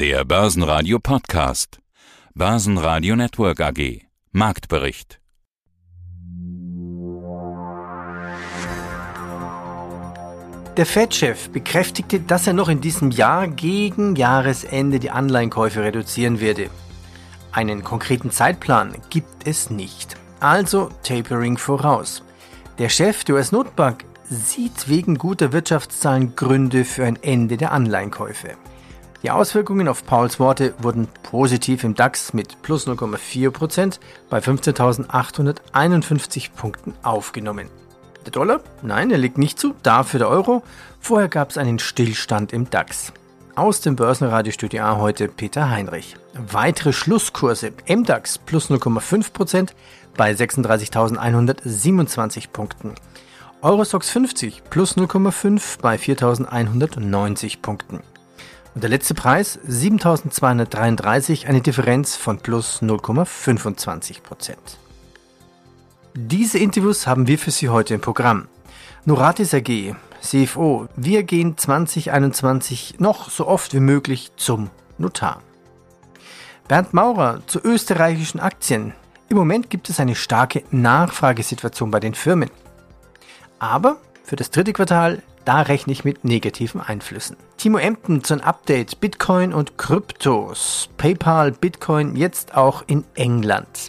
Der Börsenradio Podcast. Börsenradio Network AG. Marktbericht. Der Fed-Chef bekräftigte, dass er noch in diesem Jahr gegen Jahresende die Anleihenkäufe reduzieren werde. Einen konkreten Zeitplan gibt es nicht. Also Tapering voraus. Der Chef der US-Notbank sieht wegen guter Wirtschaftszahlen Gründe für ein Ende der Anleihenkäufe. Die Auswirkungen auf Pauls Worte wurden positiv im DAX mit plus 0,4% bei 15.851 Punkten aufgenommen. Der Dollar? Nein, er liegt nicht zu, dafür der Euro. Vorher gab es einen Stillstand im DAX. Aus dem Börsenradiostudio A heute Peter Heinrich. Weitere Schlusskurse. MDAX plus 0,5% bei 36.127 Punkten. Eurostox 50 plus 0,5 bei 4.190 Punkten. Und der letzte Preis 7.233, eine Differenz von plus 0,25% Diese Interviews haben wir für Sie heute im Programm. Noratis AG, CFO, wir gehen 2021 noch so oft wie möglich zum Notar. Bernd Maurer zu österreichischen Aktien. Im Moment gibt es eine starke Nachfragesituation bei den Firmen. Aber für das dritte Quartal, da rechne ich mit negativen Einflüssen. Timo Emden zu einem Update Bitcoin und Kryptos. PayPal, Bitcoin jetzt auch in England.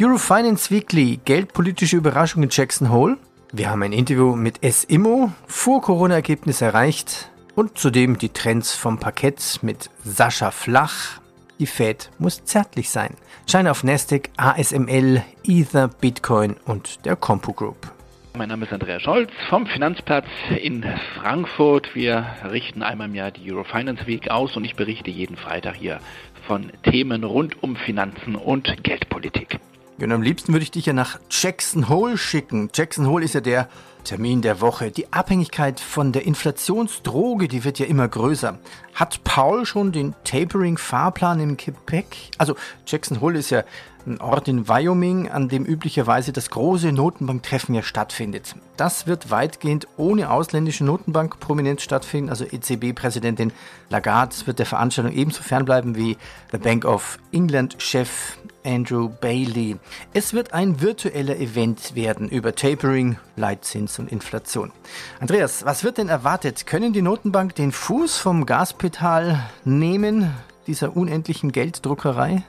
Eurofinance Weekly, geldpolitische Überraschung in Jackson Hole. Wir haben ein Interview mit SIMO, vor Corona-Ergebnis erreicht und zudem die Trends vom Parkett mit Sascha Flach. Die Fed muss zärtlich sein. Schein auf Nasdaq, ASML, Ether, Bitcoin und der Compu Group. Mein Name ist Andreas Scholz vom Finanzplatz in Frankfurt. Wir richten einmal im Jahr die Eurofinance Week aus und ich berichte jeden Freitag hier von Themen rund um Finanzen und Geldpolitik. Und am liebsten würde ich dich ja nach Jackson Hole schicken. Jackson Hole ist ja der Termin der Woche. Die Abhängigkeit von der Inflationsdroge, die wird ja immer größer. Hat Paul schon den Tapering-Fahrplan im Gepäck? Also Jackson Hole ist ja ein Ort in Wyoming, an dem üblicherweise das große Notenbanktreffen ja stattfindet. Das wird weitgehend ohne ausländische Notenbankprominenz stattfinden. Also EZB-Präsidentin Lagarde wird der Veranstaltung ebenso fernbleiben wie der Bank of England-Chef Andrew Bailey. Es wird ein virtueller Event werden über Tapering, Leitzins und Inflation. Andreas, was wird denn erwartet? Können die Notenbank den Fuß vom Gaspedal nehmen, dieser unendlichen Gelddruckerei?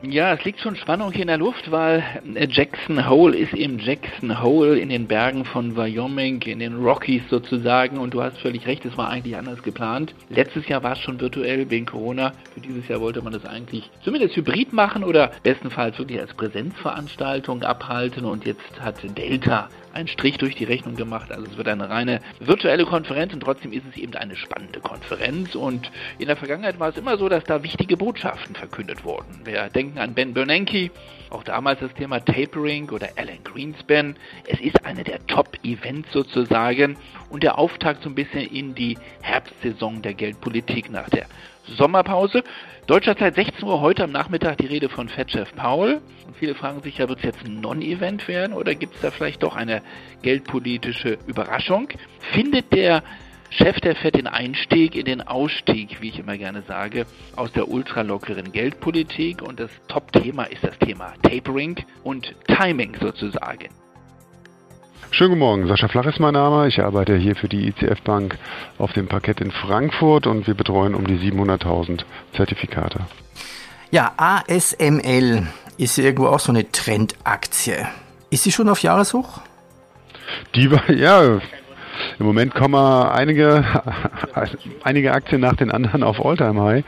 Ja, es liegt schon Spannung hier in der Luft, weil äh, Jackson Hole ist eben Jackson Hole in den Bergen von Wyoming, in den Rockies sozusagen. Und du hast völlig recht, es war eigentlich anders geplant. Letztes Jahr war es schon virtuell wegen Corona. Für dieses Jahr wollte man das eigentlich zumindest hybrid machen oder bestenfalls wirklich als Präsenzveranstaltung abhalten. Und jetzt hat Delta einen Strich durch die Rechnung gemacht. Also es wird eine reine virtuelle Konferenz und trotzdem ist es eben eine spannende Konferenz. Und in der Vergangenheit war es immer so, dass da wichtige Botschaften verkündet wurden. Wir denken an Ben Bernanke, auch damals das Thema Tapering oder Alan Greenspan. Es ist eine der Top-Events sozusagen und der Auftakt so ein bisschen in die Herbstsaison der Geldpolitik nach der Sommerpause. Deutscher Zeit 16 Uhr heute am Nachmittag die Rede von Fed-Chef Paul. Und viele fragen sich ja, wird es jetzt ein Non-Event werden oder gibt es da vielleicht doch eine geldpolitische Überraschung? Findet der Chef der Fed den Einstieg in den Ausstieg, wie ich immer gerne sage, aus der ultralockeren Geldpolitik und das Top-Thema ist das Thema Tapering und Timing sozusagen. Schönen guten Morgen, Sascha Flach ist mein Name. Ich arbeite hier für die ICF Bank auf dem Parkett in Frankfurt und wir betreuen um die 700.000 Zertifikate. Ja, ASML ist irgendwo auch so eine Trendaktie. Ist sie schon auf Jahreshoch? Die war, ja, im Moment kommen einige, einige Aktien nach den anderen auf Alltime High.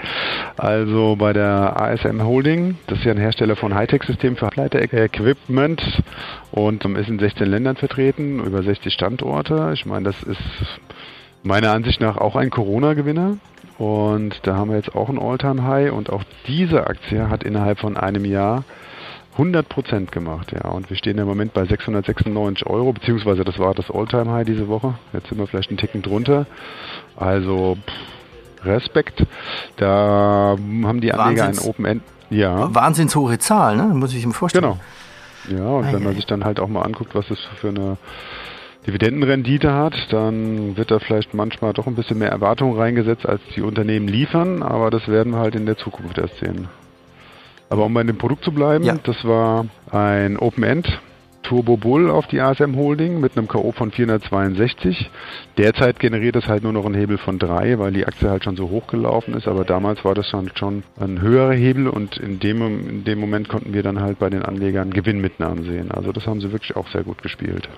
Also bei der ASM Holding, das ist ja ein Hersteller von Hightech-Systemen für Halbleiter-Equipment und ist in 16 Ländern vertreten, über 60 Standorte. Ich meine, das ist meiner Ansicht nach auch ein Corona-Gewinner. Und da haben wir jetzt auch ein Alltime high und auch diese Aktie hat innerhalb von einem Jahr 100 Prozent gemacht, ja. Und wir stehen im Moment bei 696 Euro, beziehungsweise das war das Alltime high diese Woche. Jetzt sind wir vielleicht einen Ticken drunter. Also pff, Respekt. Da haben die Anleger ein Open End. Ja. Wahnsinns hohe Zahl, ne? Muss ich mir vorstellen. Genau. Ja, und ah, wenn man sich dann halt auch mal anguckt, was es für eine Dividendenrendite hat, dann wird da vielleicht manchmal doch ein bisschen mehr Erwartung reingesetzt, als die Unternehmen liefern, aber das werden wir halt in der Zukunft erst sehen. Aber um bei dem Produkt zu bleiben, ja. das war ein Open-End Turbo Bull auf die ASM Holding mit einem K.O. von 462. Derzeit generiert es halt nur noch einen Hebel von 3, weil die Aktie halt schon so hoch gelaufen ist. Aber damals war das schon, schon ein höherer Hebel und in dem, in dem Moment konnten wir dann halt bei den Anlegern Gewinnmitnahmen sehen. Also das haben sie wirklich auch sehr gut gespielt.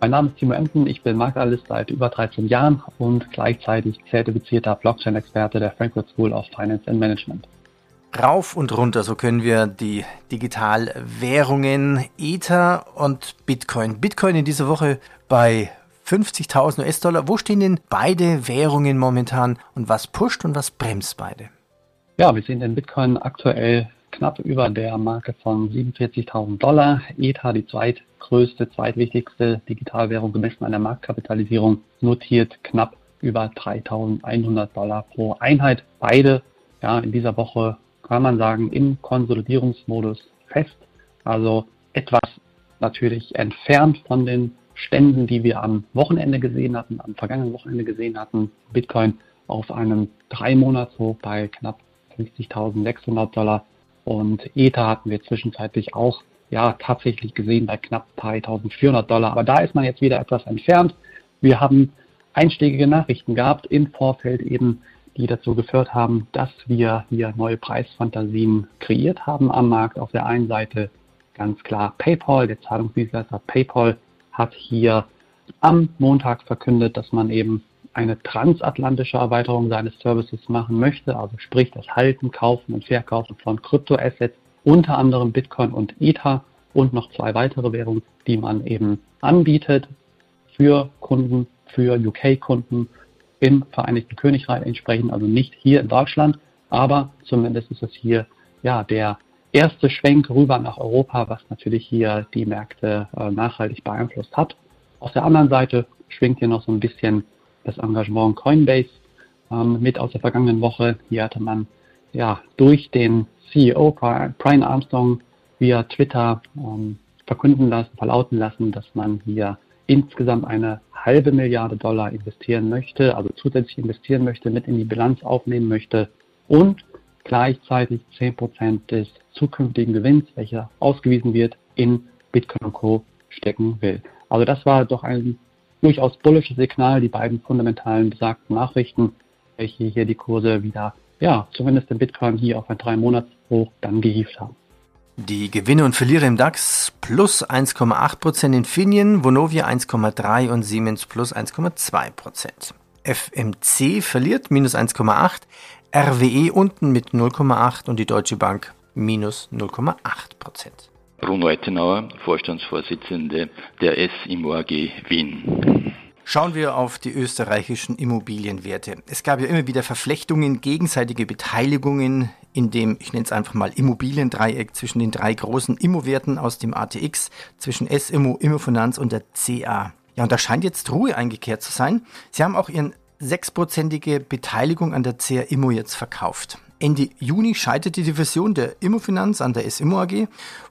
Mein Name ist Timo Emden, ich bin Maklerlist seit über 13 Jahren und gleichzeitig zertifizierter Blockchain-Experte der Frankfurt School of Finance and Management rauf und runter. So können wir die Digitalwährungen Ether und Bitcoin. Bitcoin in dieser Woche bei 50.000 US-Dollar. Wo stehen denn beide Währungen momentan und was pusht und was bremst beide? Ja, wir sehen den Bitcoin aktuell knapp über der Marke von 47.000 Dollar. Ether, die zweitgrößte, zweitwichtigste Digitalwährung gemessen an der Marktkapitalisierung, notiert knapp über 3.100 Dollar pro Einheit. Beide ja, in dieser Woche kann man sagen, im Konsolidierungsmodus fest. Also etwas natürlich entfernt von den Ständen, die wir am Wochenende gesehen hatten, am vergangenen Wochenende gesehen hatten. Bitcoin auf einem drei monats hoch bei knapp 50.600 Dollar und Ether hatten wir zwischenzeitlich auch ja tatsächlich gesehen bei knapp 3.400 Dollar. Aber da ist man jetzt wieder etwas entfernt. Wir haben einschlägige Nachrichten gehabt im Vorfeld eben die dazu geführt haben, dass wir hier neue Preisfantasien kreiert haben am Markt. Auf der einen Seite ganz klar PayPal, der Zahlungsdienstleister PayPal hat hier am Montag verkündet, dass man eben eine transatlantische Erweiterung seines Services machen möchte, also sprich das Halten, Kaufen und Verkaufen von Kryptoassets, unter anderem Bitcoin und Ether und noch zwei weitere Währungen, die man eben anbietet für Kunden, für UK-Kunden im Vereinigten Königreich entsprechend, also nicht hier in Deutschland, aber zumindest ist es hier ja der erste Schwenk rüber nach Europa, was natürlich hier die Märkte äh, nachhaltig beeinflusst hat. Auf der anderen Seite schwingt hier noch so ein bisschen das Engagement Coinbase ähm, mit aus der vergangenen Woche. Hier hatte man ja durch den CEO Brian Armstrong via Twitter ähm, verkünden lassen, verlauten lassen, dass man hier insgesamt eine halbe Milliarde Dollar investieren möchte, also zusätzlich investieren möchte, mit in die Bilanz aufnehmen möchte und gleichzeitig 10% des zukünftigen Gewinns, welcher ausgewiesen wird, in Bitcoin Co. stecken will. Also das war doch ein durchaus bullisches Signal, die beiden fundamentalen besagten Nachrichten, welche hier die Kurse wieder, ja, zumindest im Bitcoin hier auf ein drei Monats hoch dann gehievt haben. Die Gewinne und Verlierer im DAX plus 1,8%, Infineon, Vonovia 1,3% und Siemens plus 1,2%. FMC verliert minus 1,8%, RWE unten mit 0,8% und die Deutsche Bank minus 0,8%. Bruno Ettenauer, Vorstandsvorsitzende der S Immo AG Wien. Schauen wir auf die österreichischen Immobilienwerte. Es gab ja immer wieder Verflechtungen, gegenseitige Beteiligungen in dem, ich nenne es einfach mal Immobiliendreieck zwischen den drei großen Immowerten aus dem ATX, zwischen S-Immo, Immofinanz und der CA. Ja, und da scheint jetzt Ruhe eingekehrt zu sein. Sie haben auch ihren sechsprozentige Beteiligung an der CA Immo jetzt verkauft. Ende Juni scheiterte die Fusion der Immofinanz an der S-Immo AG.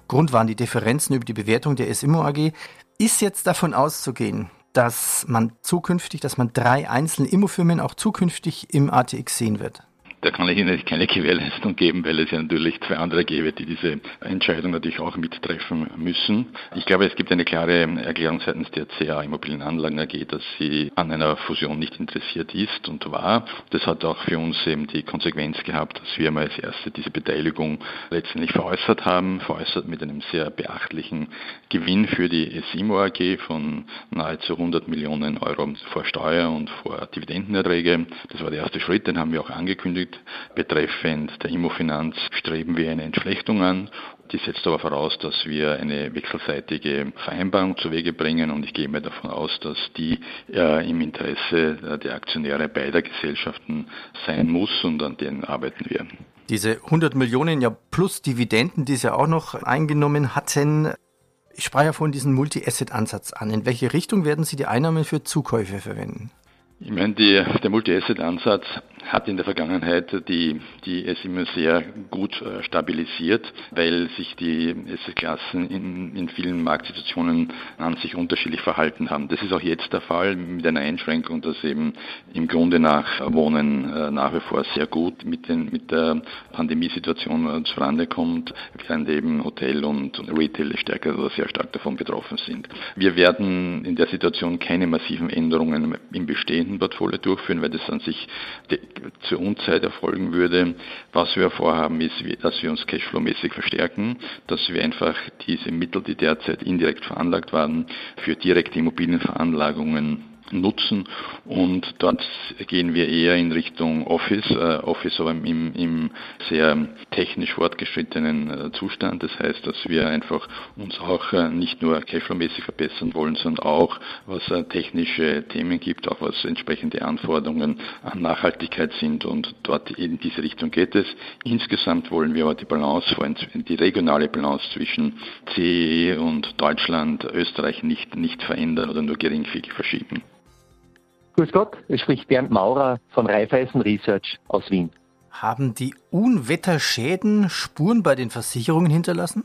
Grund waren die Differenzen über die Bewertung der S-Immo AG. Ist jetzt davon auszugehen, dass man zukünftig, dass man drei einzelne Immofirmen auch zukünftig im ATX sehen wird? Da kann ich Ihnen keine Gewährleistung geben, weil es ja natürlich zwei andere gäbe, die diese Entscheidung natürlich auch mittreffen müssen. Ich glaube, es gibt eine klare Erklärung seitens der CA Immobilienanlagen AG, dass sie an einer Fusion nicht interessiert ist und war. Das hat auch für uns eben die Konsequenz gehabt, dass wir mal als erste diese Beteiligung letztendlich veräußert haben, veräußert mit einem sehr beachtlichen Gewinn für die SIMO AG von nahezu 100 Millionen Euro vor Steuer und vor Dividendenerträge. Das war der erste Schritt, den haben wir auch angekündigt angekündigt. Betreffend der Immofinanz streben wir eine Entflechtung an. Die setzt aber voraus, dass wir eine wechselseitige Vereinbarung zu Wege bringen und ich gehe mir davon aus, dass die äh, im Interesse der Aktionäre beider Gesellschaften sein muss und an denen arbeiten wir. Diese 100 Millionen ja plus Dividenden, die Sie auch noch eingenommen hatten, ich sprach ja vorhin diesen Multi-Asset-Ansatz an. In welche Richtung werden Sie die Einnahmen für Zukäufe verwenden? Ich meine, die, der Multi-Asset-Ansatz hat in der Vergangenheit die, die es immer sehr gut äh, stabilisiert, weil sich die Assetklassen in, in vielen Marktsituationen an sich unterschiedlich verhalten haben. Das ist auch jetzt der Fall mit einer Einschränkung, dass eben im Grunde nach Wohnen äh, nach wie vor sehr gut mit, den, mit der Pandemiesituation zurande kommt, während eben Hotel und Retail stärker oder sehr stark davon betroffen sind. Wir werden in der Situation keine massiven Änderungen im bestehenden Portfolio durchführen, weil das an sich zur Unzeit erfolgen würde. Was wir vorhaben, ist, dass wir uns cashflow-mäßig verstärken, dass wir einfach diese Mittel, die derzeit indirekt veranlagt waren, für direkte Immobilienveranlagungen nutzen und dort gehen wir eher in Richtung Office, äh, Office aber im, im sehr technisch fortgeschrittenen äh, Zustand. Das heißt, dass wir einfach uns auch äh, nicht nur cashflow-mäßig verbessern wollen, sondern auch was äh, technische Themen gibt, auch was entsprechende Anforderungen an Nachhaltigkeit sind und dort in diese Richtung geht es. Insgesamt wollen wir aber die Balance, die regionale Balance zwischen CE und Deutschland, Österreich nicht, nicht verändern oder nur geringfügig verschieben. Grüß Gott, es spricht Bernd Maurer von Raiffeisen Research aus Wien. Haben die Unwetterschäden Spuren bei den Versicherungen hinterlassen?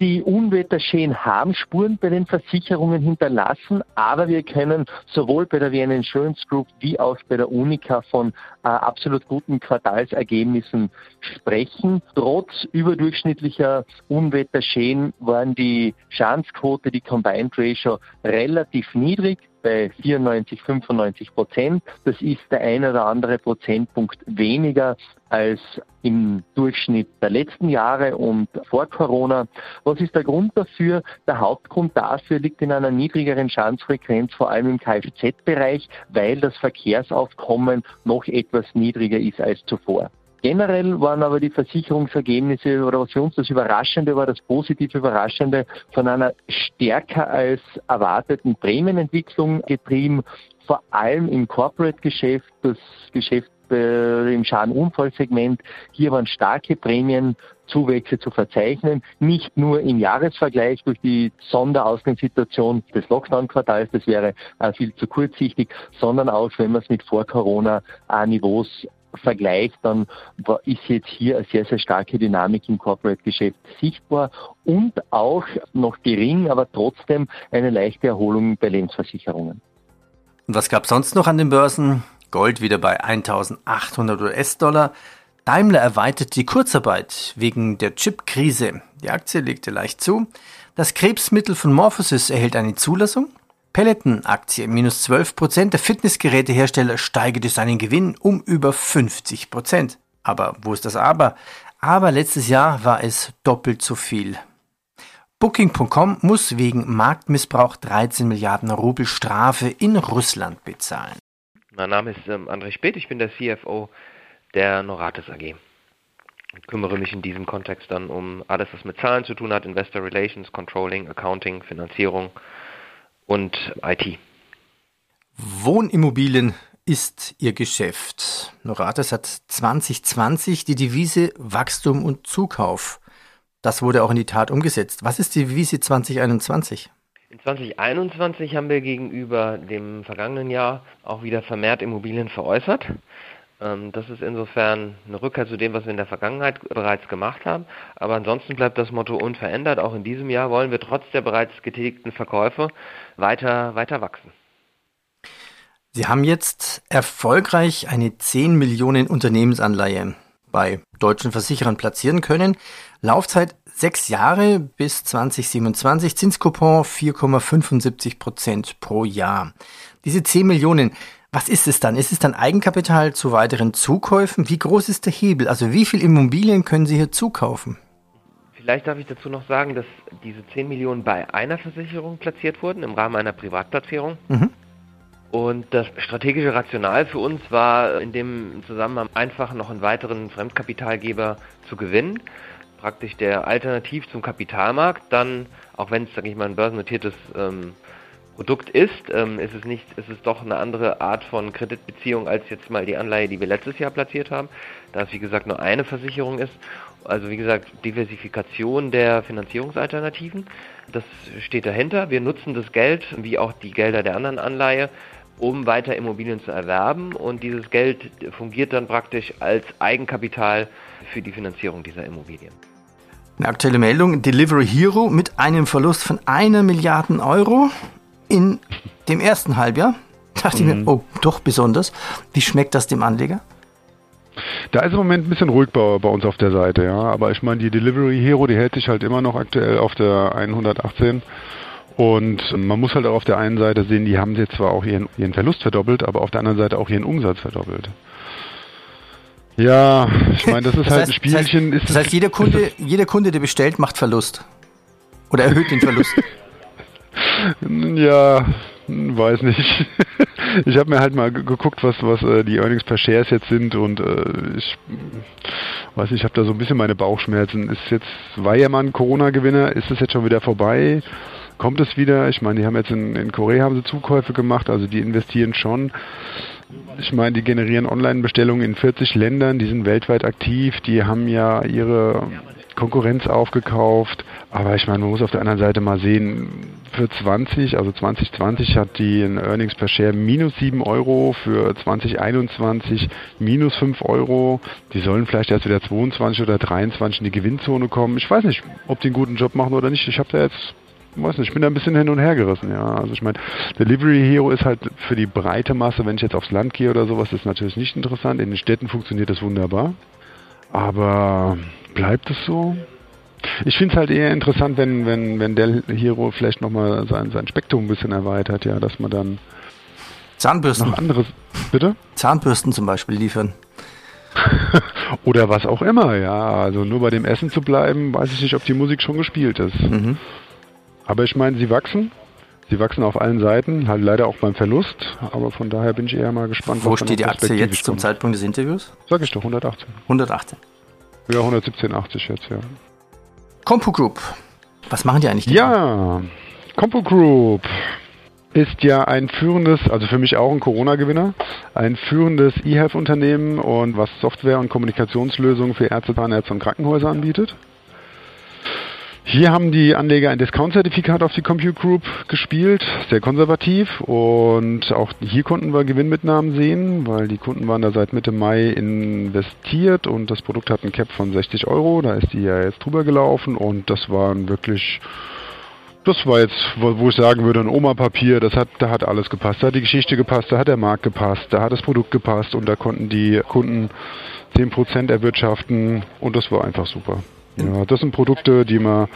Die Unwetterschäden haben Spuren bei den Versicherungen hinterlassen, aber wir können sowohl bei der Vienna Insurance Group wie auch bei der Unica von äh, absolut guten Quartalsergebnissen sprechen. Trotz überdurchschnittlicher Unwetterschäden waren die Schadensquote, die Combined Ratio relativ niedrig bei 94, 95 Prozent. Das ist der eine oder andere Prozentpunkt weniger als im Durchschnitt der letzten Jahre und vor Corona. Was ist der Grund dafür? Der Hauptgrund dafür liegt in einer niedrigeren Schadensfrequenz, vor allem im Kfz-Bereich, weil das Verkehrsaufkommen noch etwas niedriger ist als zuvor. Generell waren aber die Versicherungsergebnisse oder was für uns das Überraschende war, das positive Überraschende von einer stärker als erwarteten Prämienentwicklung getrieben, vor allem im Corporate-Geschäft, das Geschäft äh, im Schadenunfallsegment. Hier waren starke Prämienzuwächse zu verzeichnen, nicht nur im Jahresvergleich durch die Sonderausgangssituation des Lockdown-Quartals, das wäre äh, viel zu kurzsichtig, sondern auch, wenn man es mit Vor-Corona-Niveaus vergleicht, dann ist jetzt hier eine sehr, sehr starke Dynamik im Corporate-Geschäft sichtbar und auch noch gering, aber trotzdem eine leichte Erholung bei Lebensversicherungen. Und was gab sonst noch an den Börsen? Gold wieder bei 1800 US-Dollar. Daimler erweitert die Kurzarbeit wegen der Chip-Krise. Die Aktie legte leicht zu. Das Krebsmittel von Morphosis erhält eine Zulassung. Peloton-Aktie minus 12 Prozent. Der Fitnessgerätehersteller steigerte seinen Gewinn um über 50 Prozent. Aber wo ist das Aber? Aber letztes Jahr war es doppelt so viel. Booking.com muss wegen Marktmissbrauch 13 Milliarden Rubel Strafe in Russland bezahlen. Mein Name ist ähm, André Speth, ich bin der CFO der Noratis AG. Ich kümmere mich in diesem Kontext dann um alles, was mit Zahlen zu tun hat, Investor Relations, Controlling, Accounting, Finanzierung und IT. Wohnimmobilien ist ihr Geschäft. Noratis hat 2020 die Devise Wachstum und Zukauf. Das wurde auch in die Tat umgesetzt. Was ist die Devise 2021? In 2021 haben wir gegenüber dem vergangenen Jahr auch wieder vermehrt Immobilien veräußert. Ähm, das ist insofern eine Rückkehr zu dem, was wir in der Vergangenheit bereits gemacht haben. Aber ansonsten bleibt das Motto unverändert. Auch in diesem Jahr wollen wir trotz der bereits getätigten Verkäufe weiter, weiter wachsen. Sie haben jetzt erfolgreich eine 10 Millionen Unternehmensanleihe bei deutschen Versicherern platzieren können. Laufzeit sechs Jahre bis 2027, Zinskupon 4,75 Prozent pro Jahr. Diese 10 Millionen, was ist es dann? Ist es dann Eigenkapital zu weiteren Zukäufen? Wie groß ist der Hebel? Also wie viel Immobilien können Sie hier zukaufen? Vielleicht darf ich dazu noch sagen, dass diese 10 Millionen bei einer Versicherung platziert wurden, im Rahmen einer Privatplatzierung. Mhm. Und das strategische Rational für uns war in dem Zusammenhang einfach noch einen weiteren Fremdkapitalgeber zu gewinnen praktisch der Alternativ zum Kapitalmarkt, dann, auch wenn es, sage ich mal, ein börsennotiertes ähm, Produkt ist, ähm, ist es nicht, ist es doch eine andere Art von Kreditbeziehung als jetzt mal die Anleihe, die wir letztes Jahr platziert haben, da es wie gesagt nur eine Versicherung ist. Also wie gesagt, Diversifikation der Finanzierungsalternativen, das steht dahinter. Wir nutzen das Geld, wie auch die Gelder der anderen Anleihe, um weiter Immobilien zu erwerben. Und dieses Geld fungiert dann praktisch als Eigenkapital für die Finanzierung dieser Immobilien. Eine aktuelle Meldung, Delivery Hero mit einem Verlust von einer Milliarde Euro in dem ersten Halbjahr. Dachte mhm. ich mir, oh, doch besonders. Wie schmeckt das dem Anleger? Da ist im Moment ein bisschen ruhig bei, bei uns auf der Seite, ja. Aber ich meine, die Delivery Hero, die hält sich halt immer noch aktuell auf der 118. Und man muss halt auch auf der einen Seite sehen, die haben jetzt zwar auch ihren, ihren Verlust verdoppelt, aber auf der anderen Seite auch ihren Umsatz verdoppelt. Ja, ich meine, das ist das halt heißt, ein Spielchen. Das heißt, das heißt jeder, Kunde, jeder Kunde, der bestellt, macht Verlust. Oder erhöht den Verlust. ja, weiß nicht. ich habe mir halt mal geguckt, was, was äh, die Earnings per Shares jetzt sind und äh, ich weiß nicht, ich habe da so ein bisschen meine Bauchschmerzen. Ist jetzt, war ja mal ein Corona-Gewinner, ist es jetzt schon wieder vorbei? Kommt es wieder? Ich meine, die haben jetzt in, in Korea haben sie Zukäufe gemacht, also die investieren schon. Ich meine, die generieren Online-Bestellungen in 40 Ländern, die sind weltweit aktiv, die haben ja ihre Konkurrenz aufgekauft. Aber ich meine, man muss auf der anderen Seite mal sehen, für 20, also 2020 hat die ein Earnings per Share minus 7 Euro, für 2021 minus 5 Euro. Die sollen vielleicht erst wieder 22 oder 23 in die Gewinnzone kommen. Ich weiß nicht, ob die einen guten Job machen oder nicht. Ich habe da jetzt weiß nicht, ich bin da ein bisschen hin und her gerissen, ja. Also ich meine, Delivery Hero ist halt für die breite Masse, wenn ich jetzt aufs Land gehe oder sowas, ist natürlich nicht interessant. In den Städten funktioniert das wunderbar. Aber bleibt es so? Ich finde es halt eher interessant, wenn, wenn, wenn der Hero vielleicht nochmal sein, sein Spektrum ein bisschen erweitert, ja, dass man dann Zahnbürsten. Noch anderes. Bitte? Zahnbürsten zum Beispiel liefern. Oder was auch immer, ja. Also nur bei dem Essen zu bleiben, weiß ich nicht, ob die Musik schon gespielt ist. Mhm. Aber ich meine, sie wachsen. Sie wachsen auf allen Seiten, halt leider auch beim Verlust. Aber von daher bin ich eher mal gespannt. Wo steht die Aktie jetzt zum Zeitpunkt des Interviews? Sag ich doch, 118. 118. Ja, 117,80 jetzt, ja. Compu Group. Was machen die eigentlich? Genau? Ja, Compu Group ist ja ein führendes, also für mich auch ein Corona-Gewinner, ein führendes E-Health-Unternehmen und was Software und Kommunikationslösungen für Ärzte, Zahnärzte und Krankenhäuser anbietet. Hier haben die Anleger ein Discount-Zertifikat auf die Compute Group gespielt, sehr konservativ und auch hier konnten wir Gewinnmitnahmen sehen, weil die Kunden waren da seit Mitte Mai investiert und das Produkt hat ein Cap von 60 Euro, da ist die ja jetzt drüber gelaufen und das waren wirklich das war jetzt, wo ich sagen würde, ein Oma-Papier, das hat, da hat alles gepasst. Da hat die Geschichte gepasst, da hat der Markt gepasst, da hat das Produkt gepasst und da konnten die Kunden 10% erwirtschaften und das war einfach super. Ja, das sind Produkte, die man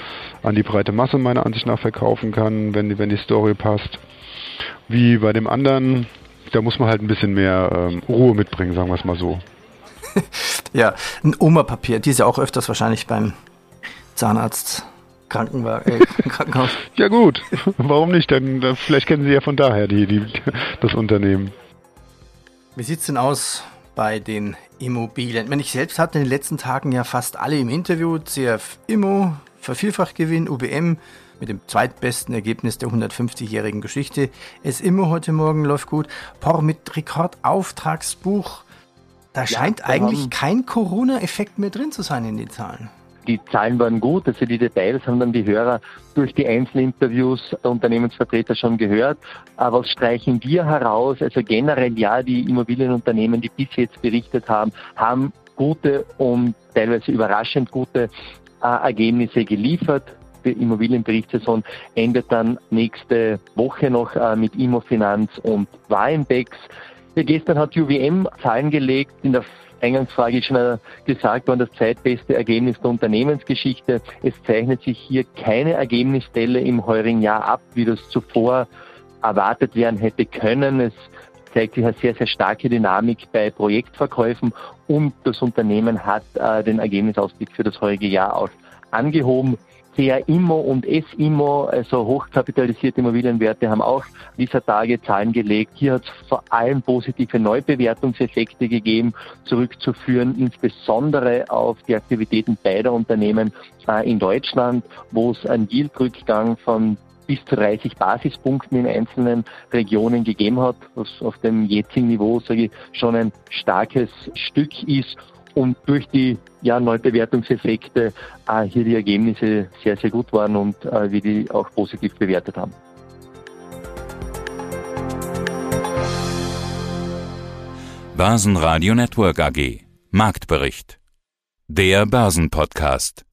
an die breite Masse meiner Ansicht nach verkaufen kann, wenn, wenn die Story passt. Wie bei dem anderen, da muss man halt ein bisschen mehr ähm, Ruhe mitbringen, sagen wir es mal so. ja, ein Oma-Papier, die ist ja auch öfters wahrscheinlich beim Zahnarzt. Krankenwagen, äh, Krankenhaus. ja gut, warum nicht? Denn vielleicht kennen Sie ja von daher die, die, das Unternehmen. Wie sieht es denn aus bei den Immobilien. Ich selbst hatte in den letzten Tagen ja fast alle im Interview. CF Immo, Vervielfachgewinn, UBM mit dem zweitbesten Ergebnis der 150-jährigen Geschichte. Es Immo heute Morgen läuft gut. POR mit Rekordauftragsbuch. Da scheint ja, eigentlich kein Corona-Effekt mehr drin zu sein in den Zahlen die Zahlen waren gut, also die Details haben dann die Hörer durch die Einzelinterviews der Unternehmensvertreter schon gehört. Aber was streichen wir heraus? Also generell ja, die Immobilienunternehmen, die bis jetzt berichtet haben, haben gute und teilweise überraschend gute äh, Ergebnisse geliefert. Die Immobilienberichtssaison endet dann nächste Woche noch äh, mit Immofinanz und Warenbex. Ja, gestern hat UWM Zahlen gelegt in der Eingangsfrage ist schon gesagt worden, das zweitbeste Ergebnis der Unternehmensgeschichte. Es zeichnet sich hier keine Ergebnisstelle im heurigen Jahr ab, wie das zuvor erwartet werden hätte können. Es zeigt sich eine sehr, sehr starke Dynamik bei Projektverkäufen und das Unternehmen hat äh, den Ergebnisausblick für das heurige Jahr auch angehoben. CA-Immo und S-Immo, also hochkapitalisierte Immobilienwerte, haben auch dieser Tage Zahlen gelegt. Hier hat es vor allem positive Neubewertungseffekte gegeben, zurückzuführen, insbesondere auf die Aktivitäten beider Unternehmen äh, in Deutschland, wo es einen Yieldrückgang von bis zu 30 Basispunkten in einzelnen Regionen gegeben hat, was auf dem jetzigen Niveau, sage ich, schon ein starkes Stück ist und durch die ja, Neubewertungseffekte äh, hier die Ergebnisse sehr, sehr gut waren und äh, wir die auch positiv bewertet haben. Basen Radio Network AG Marktbericht. Der Börsenpodcast.